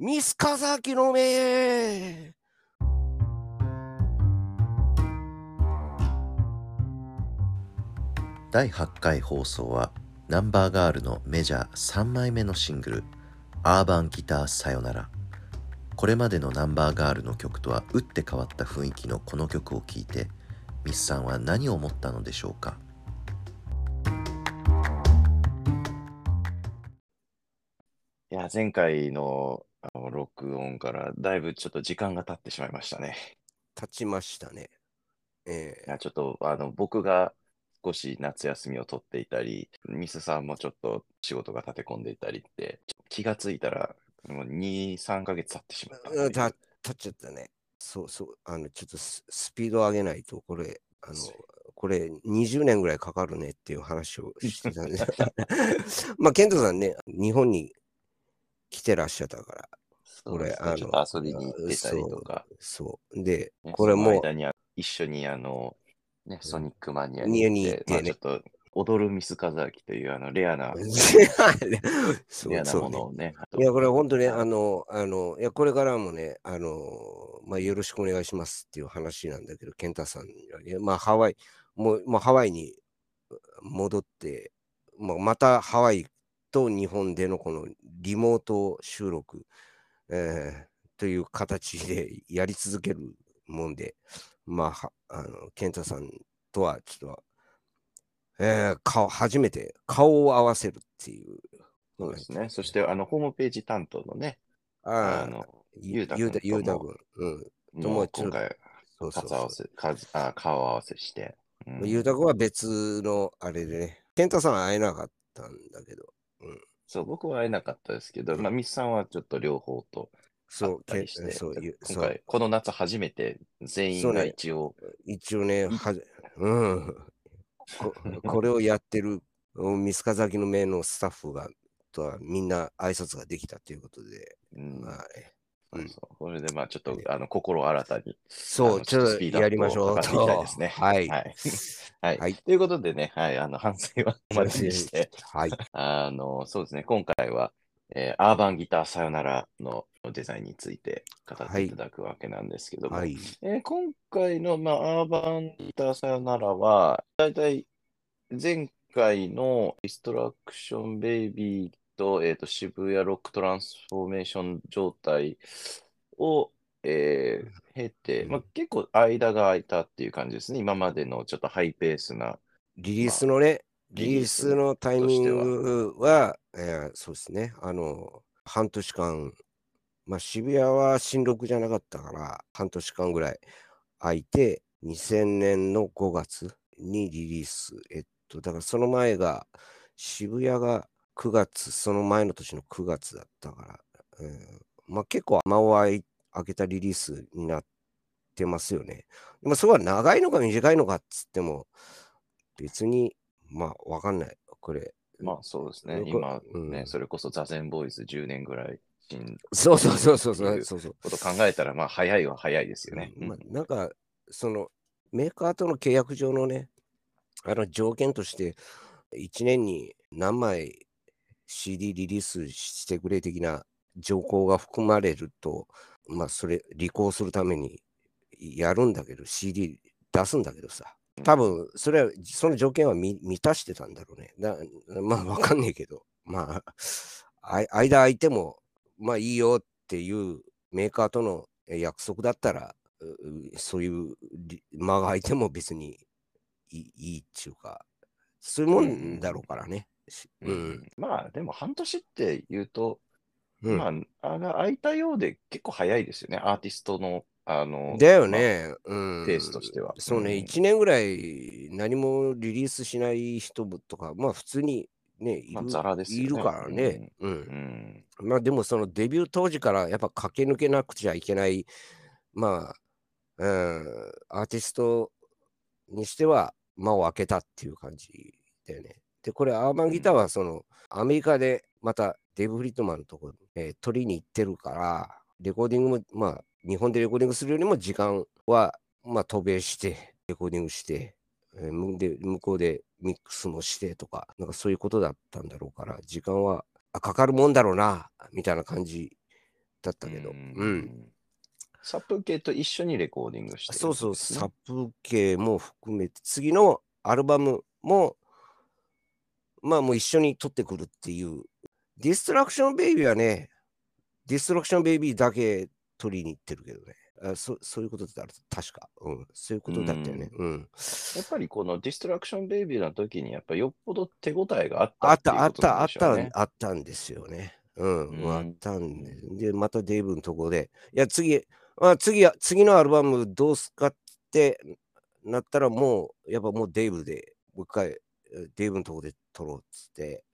ミスカザキの目。第8回放送はナンバーガールのメジャー3枚目のシングル「アーバンギターさよなら」これまでのナンバーガールの曲とは打って変わった雰囲気のこの曲を聴いてミスさんは何を思ったのでしょうか？いや、前回のあの録音からだいぶちょっと時間が経ってしまいましたね。立ちましたね。えいや、ちょっとあの僕が少し夏休みを取っていたり、ミスさんもちょっと仕事が立て込んでいたりって、気がついたらもう2、3ヶ月経ってしまったー、うんた立っちゃったね。そうそう。あの、ちょっとススピード上げないと、これ、あの、これ20年ぐらいかかるねっていう話をしてたんで。まあ、ケントさんね、日本に来てらっしゃったから、これちょっと遊びに行ってたりとか、そう。でね、これも一緒にあの、ね、ソニックマニアに行っ、まあ、ちょっと踊るミスカザキというあのレアな、そレアなものをね、いや、これ本当ね、あの、あの、いや、これからもね、あの、まあ、よろしくお願いしますっていう話なんだけど、健太さんにはね、まあ、ハワイ、もう、もうハワイに戻って、まあ、またハワイと日本でのこのリモート収録、えーという形でやり続けるもんで、まあ、はあの、健太さんとはちょっと、えー顔、初めて顔を合わせるっていう。そうですね。そして、あの、ホームページ担当のね、あの、ゆゆうたくんゆうたゆうん。うん。とももちょう今回、そうそうそ顔合わせ、数あ顔合わせして。うう。んゆうたくんは別のあれでね。健太さんは会えなかったんだけど。そう、僕は会えなかったですけど、まあ、ミスさんはちょっと両方と会っそう、けたりして、そうゆ今そう。回、この夏初めて全員が一応、一応ね、はじうん。こ。これをやってるうんミスカザキの目のスタッフが、とはみんな挨拶ができたということで、うん。まあね、うんそうそうこれで、まあ、ちょっと、あの、心新たに、そう、ちょっスピードアップをとやりましょう図っていきたいですねはい。はい。はい。はいということでね、はい、あの、反省はここまでにして、はい。あの、そうですね、今回は、えー URBAN GUITAR SAYONARA のデザインについて語っていただくわけなんですけども、はい。えー今回の、まあ、 URBAN GUITAR SAYONARA は、だいたい前回の Destruction Baby と,、えーと渋谷 Rock Transformation 状態を、えー経て、まあ、結構間が空いたっていう感じですね。今までのちょっとハイペースな。リリースのね、リリリースのタイミングは、えーそうですね、あの、半年間、まあ、渋谷は新録じゃなかったから、半年間ぐらい空いて、2000年の5月にリリース。えっと、だからその前が、渋谷が9月、その前の年の9月だったから、うんまあ結構間を空い開けたリリースになってますよね。でもそれは長いのか短いのかっつっても、別に、まあ、わかんない。これ。まあそうですね今うんね、それこそザゼンボーイズ10年ぐらい新そうそうそうそうそうそうそう。こと考えたら、まあ早いは早いですよね。まあ、なんか、その、メーカーとの契約上のね、あの条件として、1年に何枚 CD リリースしてくれ的な条項が含まれると、まあ、それ、履行するためにやるんだけど、CD 出すんだけどさ。多分、それは、その条件は満たしてたんだろうね。まあ、わかんねえけど、まあ、間空いても、まあいいよっていうメーカーとの約束だったら、そういう間が空いても別にいいいいっていうか、そういうもんだろうからね。しううんん。まあでも半年って言うと、うんまあ、あが空いたようで結構早いですよね。アーティストの、あの、だよね。うん。ペースとしてはそうね、うん1年ぐらい何もリリースしない人とか、まあ普通にね、いまある,、ザラですよねいるからね。うんうん。まあでもそのデビュー当時からやっぱ駆け抜けなくちゃいけない、まあ、うん、アーティストにしては間を空けたっていう感じだよね。で、これアーバンギターはその、アメリカでまたデーブ・フリットマンのところに、えー取りに行ってるから、レコーディングも、まあ日本でレコーディングするよりも時間は、まあ渡米して、レコーディングして、えーむで向こうでミックスもしてとか、なんかそういうことだったんだろうから、時間はあかかるもんだろうな、みたいな感じだったけど。ううん。ん。サプ系と一緒にレコーディングしてるそうそう、サプ系も含めて、次のアルバムも、まあもう一緒に録ってくるっていう。 Destruction Baby はね、 Destruction Baby だけ録りに行ってるけどね。あそそういうことだった確か。うん。そういうことだったよね。うん。やっぱりこの Destruction Baby の時にやっぱよっぽど手応えがあったあっっていうた、あった、あった。あったんですよね。うん、うんあったんで。で、またデイブのとこで、いや、次、まあ、次は、次のアルバムどうすかってなったら、もう、やっぱもうデイブで、もう一回、えデイブのとこで撮ろうっつって、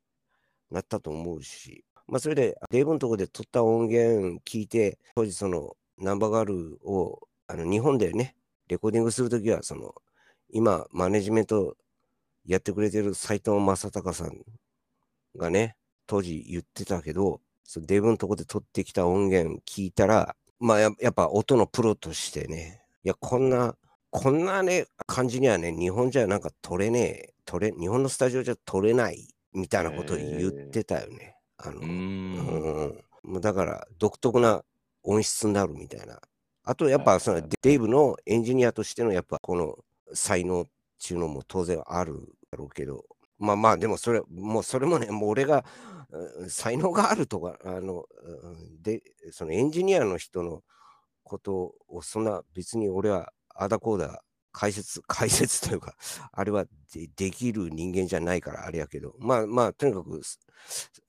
なったと思うし、まあ、それで、デイブのとこで撮った音源聞いて、当時、その、ナンバーガールを、あの、日本でね、レコーディングするときは、その、今、マネジメントやってくれてる斎藤正隆さんがね、当時言ってたけど、そのデブのとこで撮ってきた音源聞いたら、まあややっぱ音のプロとしてね、いや、こんな、こんなね、感じにはね、日本じゃなんか撮れねえ、撮れ、日本のスタジオじゃ撮れないみたいなことを言ってたよね。あの、うー。うんだから独特な音質になるみたいな。あとやっぱそのはいデイブのエンジニアとしてのやっぱこの才能っていうのも当然あるだろうけど、まあまあでもそれ、もうそれもね、もう俺がうん才能があるとか、あの、うんで、そのエンジニアの人のことをそんな別に俺はあだこうだ解説、解説というか、あれはできる人間じゃないからあれやけど、まあまあ、とにかく、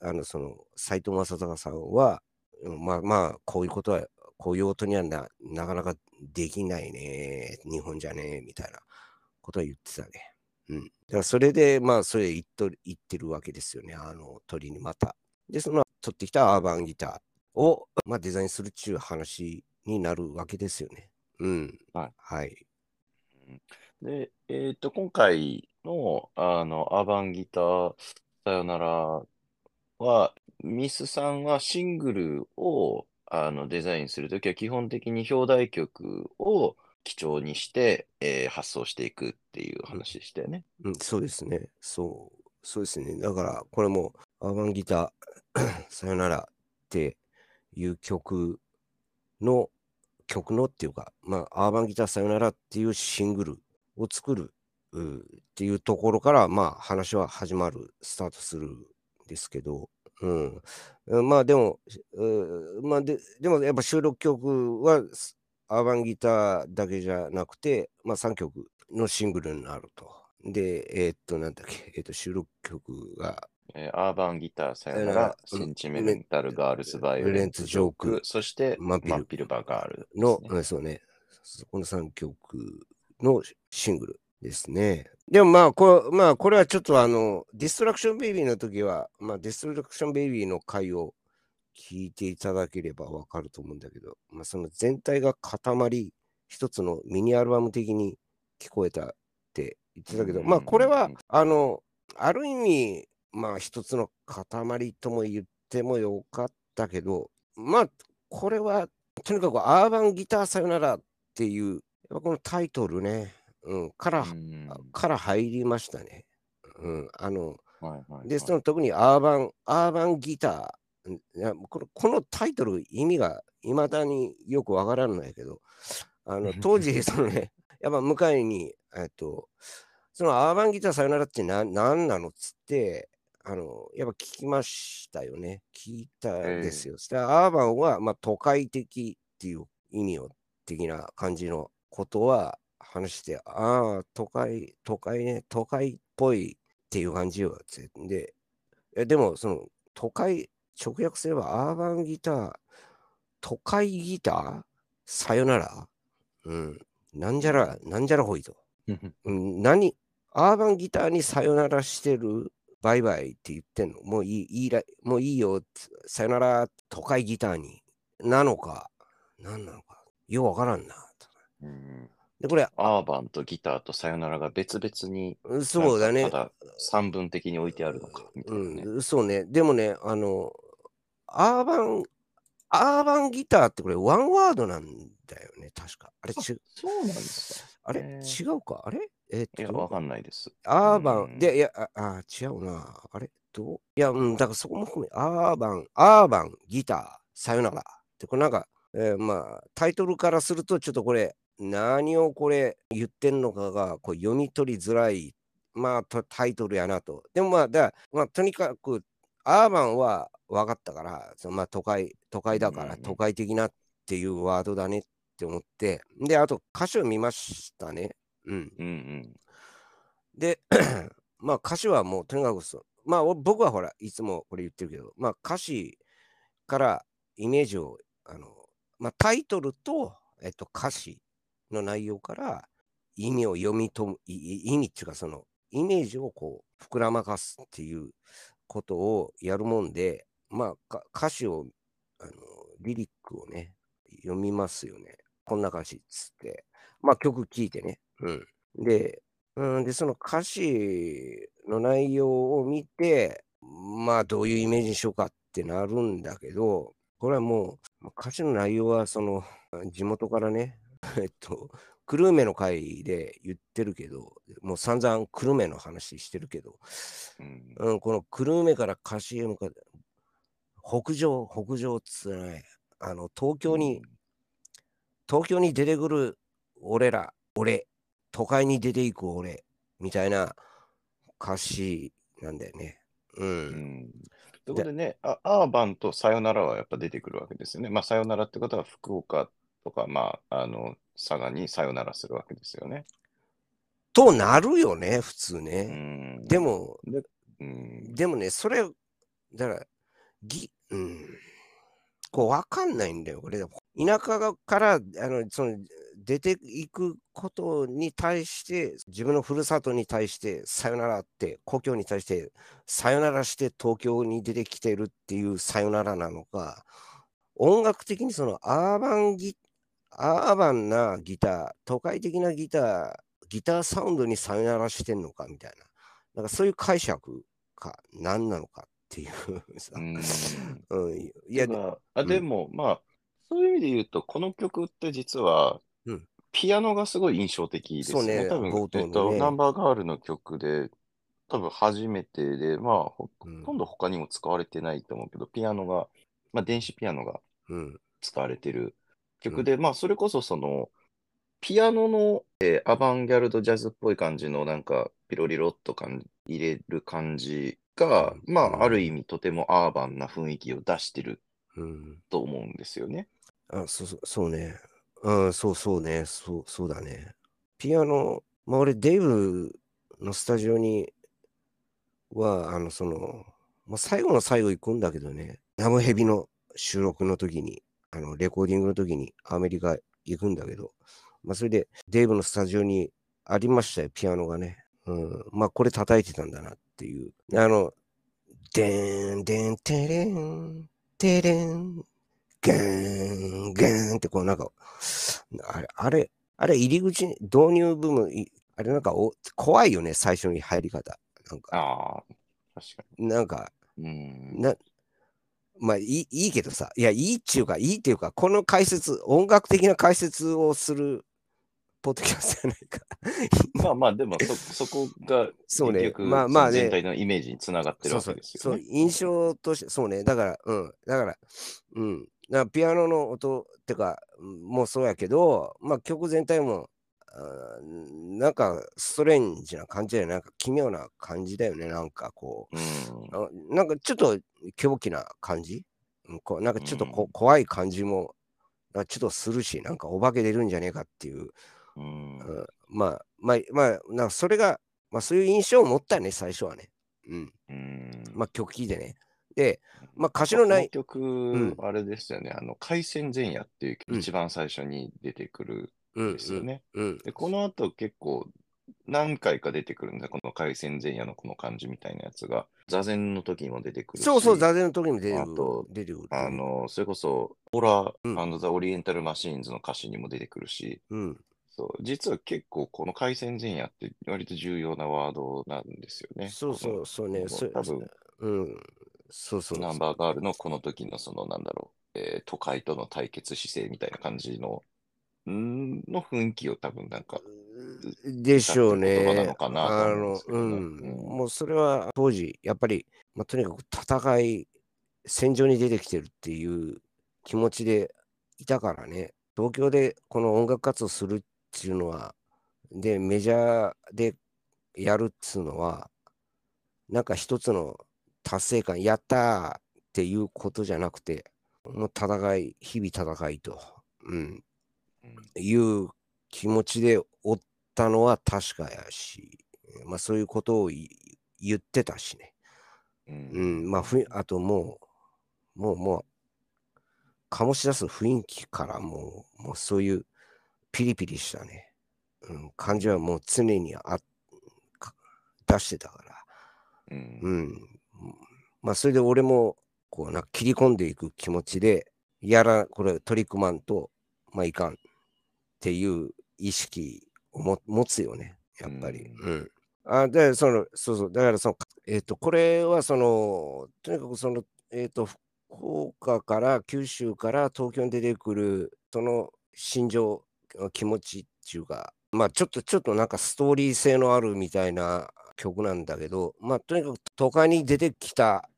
あの、その、斎藤正隆さんは、まあまあ、こういうことは、こういう音にはななかなかできないね、日本じゃね、みたいなことは言ってたね。うん。だからそれで、まあ、それ言っと言ってるわけですよね、あの鳥にまた。で、その取ってきたアーバンギターを、まあ、デザインするっちゅう話になるわけですよね。うん。はい。はい。で、えっと、今回の、あの、アーバンギターさよならは、ミスさんはシングルをあのデザインするときは基本的に表題曲を基調にして、えー発想していくっていう話でしたよね。うん、そうですね。そう。そうですね。だから、これも、アーバンギター、さよならっていう曲の、曲のっていうか、まあ、アーバンギターさよならっていうシングルを作るっていうところから、まあ、話は始まる、スタートするんですけど、うん。まあ、でも、まあで、でもやっぱ収録曲は、アーバンギターだけじゃなくて、まあ、3曲のシングルになると。で、えーっと、なんだっけ、えーっと、収録曲が、えーアーバンギターさよならら、センチメンタルガールズバイオレンツジョーク、そしてマンピル。バガールの、うんそうね、そこの3曲のシングルですね。でもまあ、これまあ、これはちょっとあの、ディストラクションベイビーの時は、まあ、ディストラクションベイビーの回を聞いていただければわかると思うんだけど、まあ、その全体が塊、一つのミニアルバム的に聞こえたって言ってたけど、まあ、これは、あの、ある意味、まあ、一つの塊とも言ってもよかったけど、まあ、これは、とにかくアーバンギターさよならっていう、やっぱこのタイトルね、うん、から、うんから入りましたね。うん、あの、はいはいはいで、その特にアーバン、アーバンギター、このこのタイトル、意味がいまだによくわからんのやけど、あの 当時、そのね、やっぱ向かいに、えっと、そのアーバンギターさよならって何なのっつって、あの、やっぱ聞きましたよね。聞いたですよ。アーバンは、まあ、都会的っていう意味を、的な感じのことは話して、ああ、都会、都会ね、都会っぽいっていう感じよ。つってで、えでも、その、都会、直訳すればアーバンギター、都会ギター？さよなら？うん。なんじゃら、なんじゃらほいと。うん、何？アーバンギターにさよならしてるバイバイって言ってんの？もういい、いいら、もういいよ、さよなら都会ギターに。なのか、なんなのか。ようわからんな。うんで、これ、アーバンとギターとさよならが別々に、そうだねただ三分的に置いてあるのか、みたいなね。うん、そうね。でもね、あの、アーバン、アーバンギターってこれワンワードなんだよね、確か。あれ、ちそうなんですか。あれへ違うか？あれ？えっといや、わかんないです。アーバン、うんで、いや、あ、あ違うな。あれ？どう？いや、うん、だからそこも含め、アーバン、アーバン、ギター、さよなら。で、これなんか、えーまあ、タイトルからすると、ちょっとこれ、何をこれ言ってんのかがこう読み取りづらい、まあ、とタイトルやなと。でもまあ、だまあ、とにかく、アーバンは分かったから、そのまあ、都会、都会だから、都会的なっていうワードだねって思って、で、あと歌詞を見ましたね。うん。うんうん。で、まあ歌詞はもうとにかくまあお僕はほら、いつもこれ言ってるけど、まあ歌詞からイメージを、あの、まあタイトルと、えっと、歌詞の内容から意味を読み取む、意味っていうかそのイメージをこう膨らまかすっていうことをやるもんで、まあか歌詞を、あの、リリックをね、読みますよね。こんな歌詞っつって。まあ曲聴いてね。うん。で、うん、で、その歌詞の内容を見て、まあ、どういうイメージにしようかってなるんだけど、これはもう、歌詞の内容は、その、地元からね、えっと、久留米の会で言ってるけど、もう散々久留米の話してるけど、うんうん、この久留米から歌詞へ向かって、北上、北上っつうね、あの、東京に、東京に出てくる俺ら、俺、都会に出ていく俺、みたいな歌詞なんだよね。う。うんん。ということでね、あアーバンとさよならはやっぱ出てくるわけですよね。まあ、さよならってことは福岡とか、まあ、あの、佐賀にさよならするわけですよね。となるよね、普通うね。ん。で、も、うん。でもね、それ、だから、ぎ、うん、こう、わかんないんだよ、これ。田舎から、あの、その、出ていくことに対して、自分のふるさとに対して、さよならって、故郷に対して、さよならして東京に出てきてるっていうさよならなのか、音楽的にそのアーバンギ、アーバンなギター、都会的なギター、ギターサウンドにさよならしてんのかみたいな。なんかそういう解釈か、何なのかっていうさう。ん。うん、いや、でただあうんでも、まあ、そういう意味で言うと、この曲って実はうん、ピアノがすごい印象的ですよね。そうね多分、ねえっと、ナンバーガールの曲で、多分初めてで、まあ、ほとんど他にも使われてないと思うけど、ピアノが、まあ、電子ピアノがうん、使われてる曲で、まあ、それこそその、ピアノの、えーアバンギャルドジャズっぽい感じのなんか、ピロリロっと感じ入れる感じが、うんうんまあ、ある意味とてもアーバンな雰囲気を出してるうん。と思うんですよね。あ、そうそう、そうね。うん、そうそうね。そう、そうだね。ピアノ、まあ俺、デイブのスタジオには、あの、その、もう最後の最後行くんだけどね、ナムヘビの収録の時に、あの、レコーディングの時にアメリカ行くんだけど、まあそれでデイブのスタジオにありましたよ、ピアノがね。うん、まあこれ叩いてたんだなっていう。あの、でーん、でん、てれん、てれん、ガーン、ガーンってこうなんか、あれ、あれ、あれ入り口に導入部分、いあれなんかお怖いよね、最初に入り方。なんか、ああ、確かなんか、に。うん。な、まあいいいいけどさ、いや、いいっていうか、いいっていうか、この解説、音楽的な解説をするポッドキャストじゃないか。まあまあ、でもそ、そこが、そうねまあまあね全体のイメージにつながってるわけそうそうそうですよね。印象としてそうねだからうんだからうんだからピアノの音ってかうんもうそうやけどまあ曲全体もあーなんかストレンジな感じだよねなんか奇妙な感じだよねなんかこう。うん。あなんかちょっと狂気な感じ？うんこうなんかちょっとこ、うん。怖い感じもちょっとするしなんかお化け出るんじゃねえかっていう。うん。うんまあまあまあなんかそれがまあそういう印象を持ったね最初はね。うん。うん。まあ曲聴いてねでまあ歌詞のない曲、んあれですよね、あの、海戦前夜っていううん一番最初に出てくるうんんですよね。うんで、この後結構何回か出てくるんだ、この海戦前夜のこの感じみたいなやつが、座禅の時にも出てくるし、そうそう、座禅の時にも出てくるあと。出てくる。あの、それこそ、オラうんザ・オリエンタル・マシーンズの歌詞にも出てくるし、うん。そう実は結構この海戦前夜って割と重要なワードなんですよね。そうそう、そうね。多分、うん。そうそう。ナンバーガールのこの時のそのなんだろう、えー都会との対決姿勢みたいな感じの、んーの雰囲気を多分なんか、でしょうね。なのかなとあの思うん。うんもうそれは当時、やっぱり、まあ、とにかく戦い、戦場に出てきてるっていう気持ちでいたからね、東京でこの音楽活動するっていうのは、で、メジャーでやるっつうのは、なんか一つの達成感、やったーっていうことじゃなくて、もう戦い、日々戦いと、うん、いう気持ちでおったのは確かやし、まあそういうことを言ってたしね。うん、まあふ、あともう、もう、もう、醸し出す雰囲気からもう、もうそういうピリピリしたね、うん、感じはもう常にあ出してたから、うん、うん、まあそれで俺もこうな切り込んでいく気持ちで、やら、これ取り組まんと、まあいかんっていう意識をも持つよね、やっぱり。うん、うんあで、その、そうそう、だからその、えっ、ー、と、これはその、とにかくその、えっ、ー、と、福岡から九州から東京に出てくる、その心情、気持ちっていうか、まあちょっと、ちょっとなんかストーリー性のあるみたいな曲なんだけど、まあとにかく都会に出てきた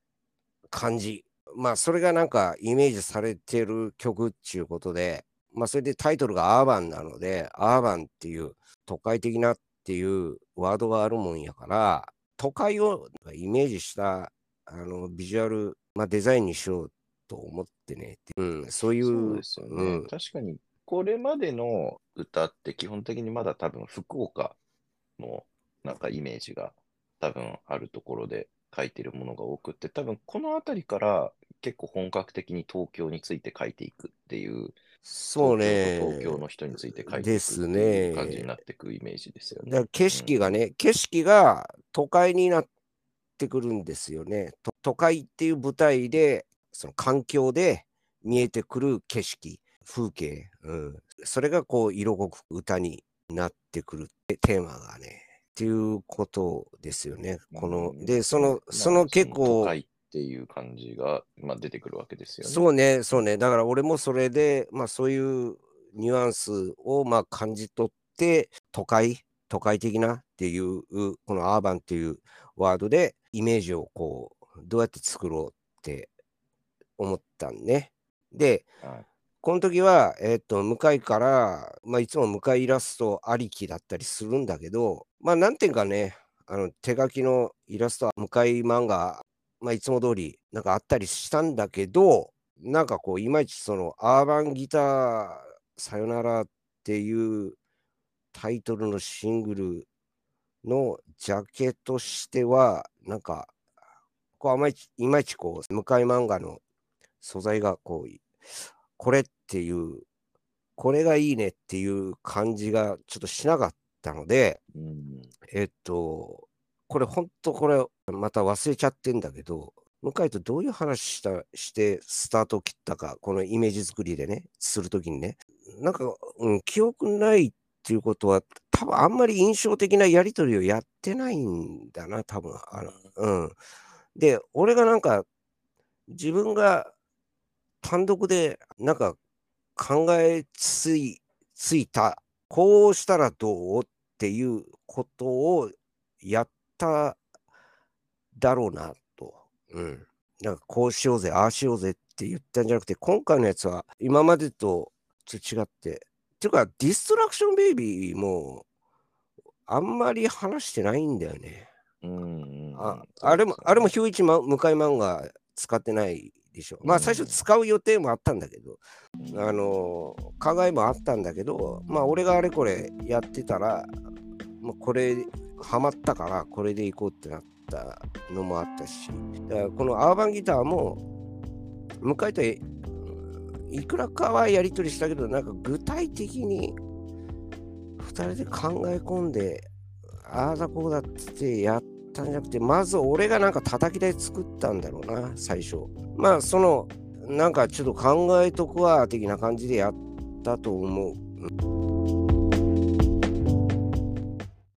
感じ、まあそれがなんかイメージされてる曲っていうことで、まあそれでタイトルがアーバンなので、アーバンっていう都会的なっていうワードがあるもんやから、都会をイメージしたあのビジュアル、まあ、デザインにしようと思ってね、うん、そういう。そうですよね。うん、確かに、これまでの歌って基本的にまだ多分福岡のなんかイメージが多分あるところで書いてるものが多くて、多分この辺りから結構本格的に東京について書いていくっていうそうね。東京の人について書いていくっていう感じになっていくイメージですよね。だから景色がね、うん、景色が都会になってくるんですよね。都会っていう舞台で、その環境で見えてくる景色、風景、うん、それがこう色濃く歌になってくるテーマがね、っていうことですよね。この、で、その、その結構、っていう感じが、まあ、出てくるわけですよね。そうね、そうね。だから俺もそれで、まあそういうニュアンスをまあ感じ取って、都会、都会的なっていう、このアーバンっていうワードでイメージをこう、どうやって作ろうって思ったんね。で、はい、この時は、えっ、と、向かいから、まあいつも向かいイラストありきだったりするんだけど、まあ何点かね、あの手書きのイラストは向かい漫画まあ、いつも通りなんかあったりしたんだけど、なんかこう、いまいちその、アーバンギターさよならっていうタイトルのシングルのジャケとしては、なんか、こうあまりいまいちこう、向かい漫画の素材がこう、これっていう、これがいいねっていう感じがちょっとしなかったので、うん、えっと、これ本当これまた忘れちゃってんだけど、向井とどういう話したしてスタートを切ったか、このイメージ作りでね、するときにね、なんか、うん、記憶ないっていうことは、多分あんまり印象的なやりとりをやってないんだな、多分あの、うん。で、俺がなんか、自分が単独でなんか考えついついた、こうしたらどうっていうことをやっただろうなと。うん。なんかこうしようぜ、ああしようぜって言ったんじゃなくて、今回のやつは今までとちょっと違って、っていうか、ディストラクションベイビーもあんまり話してないんだよね。うんああれも、あれもヒューイチ向井漫画使ってないでしょ。まあ最初使う予定もあったんだけど、あの、考えもあったんだけど、まあ俺があれこれやってたら、まあ、これハマったからこれでいこうってなったのもあったし、だからこのアーバンギターも、向井といくらかはやり取りしたけど、なんか具体的に2人で考え込んで、ああだこうだってやったんじゃなくて、まず俺がなんか叩き台作ったんだろうな、最初。まあ、その、なんかちょっと考えとくわ、的な感じでやったと思う。